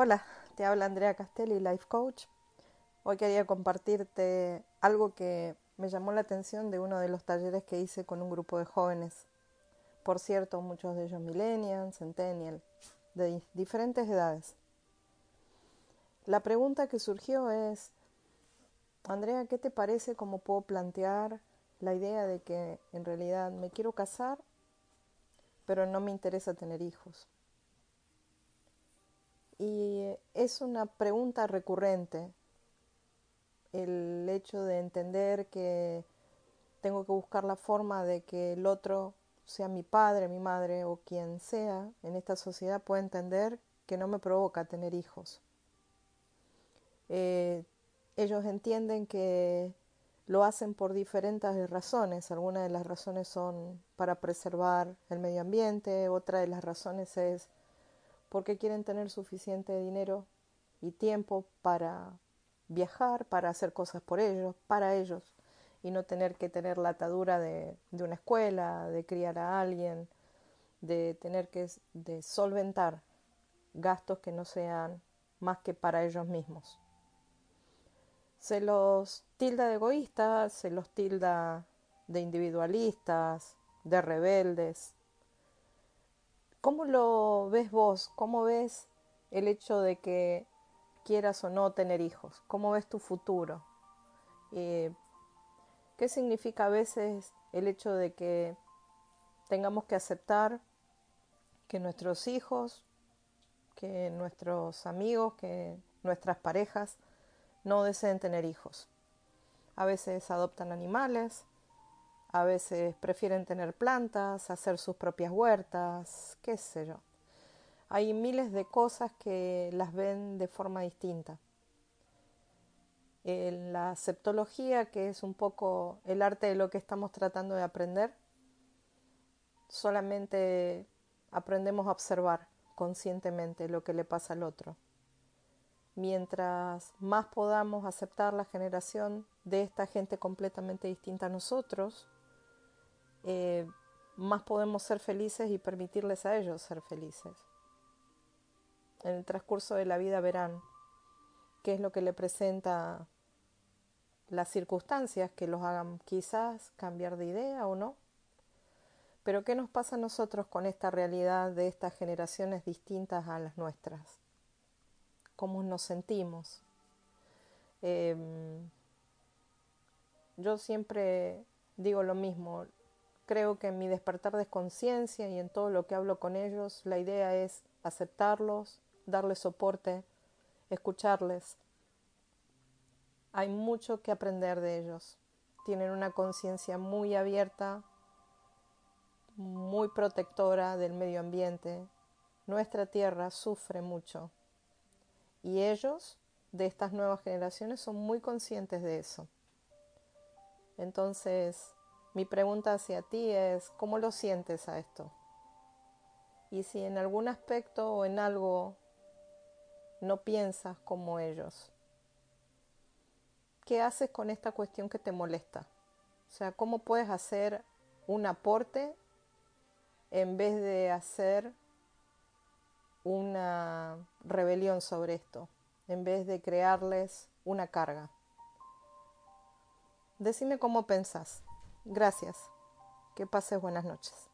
Hola, te habla Andrea Castelli, Life Coach. Hoy quería compartirte algo que me llamó la atención de uno de los talleres que hice con un grupo de jóvenes. Por cierto, muchos de ellos millennials, centennial, de diferentes edades. La pregunta que surgió es, Andrea, ¿qué te parece cómo puedo plantear la idea de que en realidad me quiero casar, pero no me interesa tener hijos? Y es una pregunta recurrente el hecho de entender que tengo que buscar la forma de que el otro, sea mi padre, mi madre o quien sea en esta sociedad, pueda entender que no me provoca tener hijos. Eh, ellos entienden que lo hacen por diferentes razones. Algunas de las razones son para preservar el medio ambiente, otra de las razones es porque quieren tener suficiente dinero y tiempo para viajar, para hacer cosas por ellos, para ellos, y no tener que tener la atadura de, una escuela, de criar a alguien, de tener que de solventar gastos que no sean más que para ellos mismos. Se los tilda de egoístas, se los tilda de individualistas, de rebeldes, ¿Cómo lo ves vos? ¿Cómo ves el hecho de que quieras o no tener hijos? ¿Cómo ves tu futuro? Eh, ¿Qué significa a veces el hecho de que tengamos que aceptar que nuestros hijos, que nuestros amigos, que nuestras parejas no deseen tener hijos? A veces adoptan animales, a veces prefieren tener plantas, hacer sus propias huertas, qué sé yo. Hay miles de cosas que las ven de forma distinta. En la septología, que es un poco el arte de lo que estamos tratando de aprender, solamente aprendemos a observar conscientemente lo que le pasa al otro. Mientras más podamos aceptar la generación de esta gente completamente distinta a nosotros, eh, más podemos ser felices y permitirles a ellos ser felices. En el transcurso de la vida verán qué es lo que le presenta las circunstancias que los hagan quizás cambiar de idea o no. Pero ¿qué nos pasa a nosotros con esta realidad de estas generaciones distintas a las nuestras? ¿Cómo nos sentimos? Em, yo siempre digo lo mismo, Creo que en mi despertar de conciencia y en todo lo que hablo con ellos, la idea es aceptarlos, darles soporte, escucharles. Hay mucho que aprender de ellos. Tienen una conciencia muy abierta, muy protectora del medio ambiente. Nuestra tierra sufre mucho. Y ellos, de estas nuevas generaciones, son muy conscientes de eso. Entonces, mi pregunta hacia ti es, ¿cómo lo sientes a esto? Y si en algún aspecto o en algo no piensas como ellos, ¿qué haces con esta cuestión que te molesta? O sea, ¿cómo puedes hacer un aporte en vez de hacer una rebelión sobre esto, en vez de crearles una carga? Decime cómo pensás. Gracias. Que pases buenas noches.